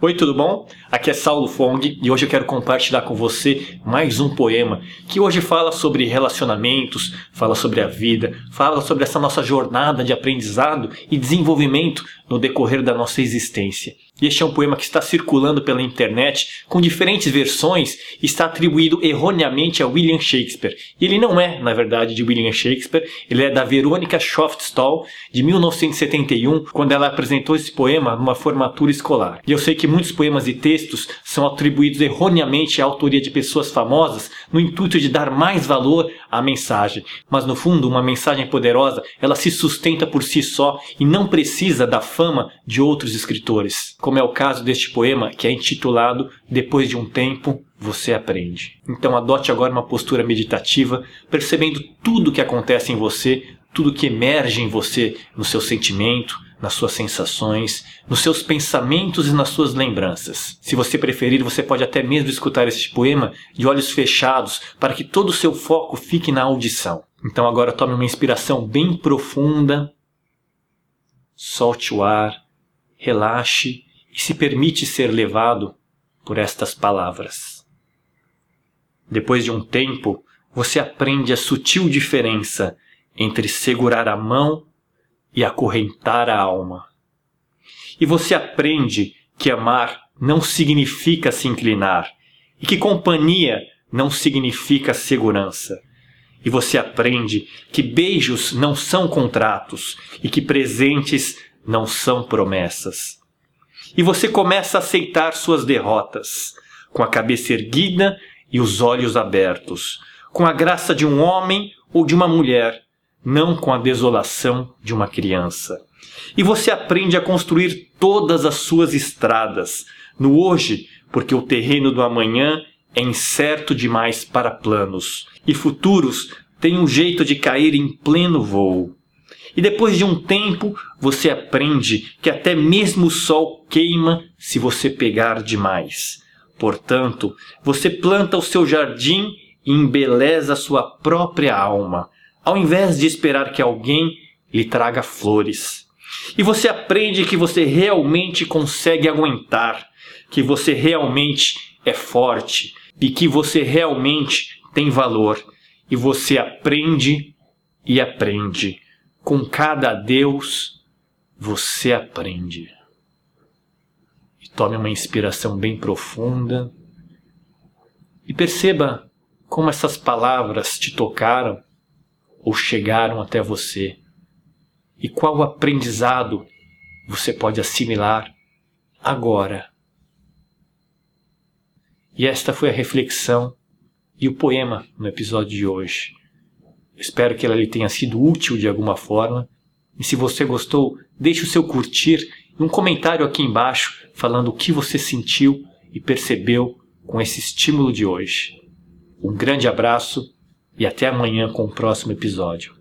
Oi, tudo bom? Aqui é Saulo Fong e hoje eu quero compartilhar com você mais um poema que hoje fala sobre relacionamentos, fala sobre a vida, fala sobre essa nossa jornada de aprendizado e desenvolvimento no decorrer da nossa existência. Este é um poema que está circulando pela internet com diferentes versões e está atribuído erroneamente a William Shakespeare. E ele não é, na verdade, de William Shakespeare, ele é da Verônica Schoftstall, de 1971, quando ela apresentou esse poema numa formatura escolar. E eu sei que muitos poemas e textos são atribuídos erroneamente à autoria de pessoas famosas no intuito de dar mais valor à mensagem. Mas no fundo, uma mensagem poderosa, ela se sustenta por si só e não precisa da fama de outros escritores como é o caso deste poema que é intitulado Depois de um Tempo Você Aprende. Então adote agora uma postura meditativa, percebendo tudo o que acontece em você, tudo que emerge em você no seu sentimento, nas suas sensações, nos seus pensamentos e nas suas lembranças. Se você preferir, você pode até mesmo escutar este poema de olhos fechados para que todo o seu foco fique na audição. Então agora tome uma inspiração bem profunda, solte o ar, relaxe e se permite ser levado por estas palavras. Depois de um tempo, você aprende a sutil diferença entre segurar a mão e acorrentar a alma. E você aprende que amar não significa se inclinar e que companhia não significa segurança. E você aprende que beijos não são contratos e que presentes não são promessas e você começa a aceitar suas derrotas, com a cabeça erguida e os olhos abertos, com a graça de um homem ou de uma mulher, não com a desolação de uma criança. E você aprende a construir todas as suas estradas, no hoje, porque o terreno do amanhã é incerto demais para planos, e futuros têm um jeito de cair em pleno voo. E depois de um tempo, você aprende que até mesmo o sol queima se você pegar demais. Portanto, você planta o seu jardim e embeleza a sua própria alma, ao invés de esperar que alguém lhe traga flores. E você aprende que você realmente consegue aguentar, que você realmente é forte e que você realmente tem valor. E você aprende e aprende com cada Deus você aprende. E tome uma inspiração bem profunda e perceba como essas palavras te tocaram ou chegaram até você e qual aprendizado você pode assimilar agora. E esta foi a reflexão e o poema no episódio de hoje. Espero que ela lhe tenha sido útil de alguma forma. E se você gostou, deixe o seu curtir e um comentário aqui embaixo falando o que você sentiu e percebeu com esse estímulo de hoje. Um grande abraço e até amanhã com o próximo episódio.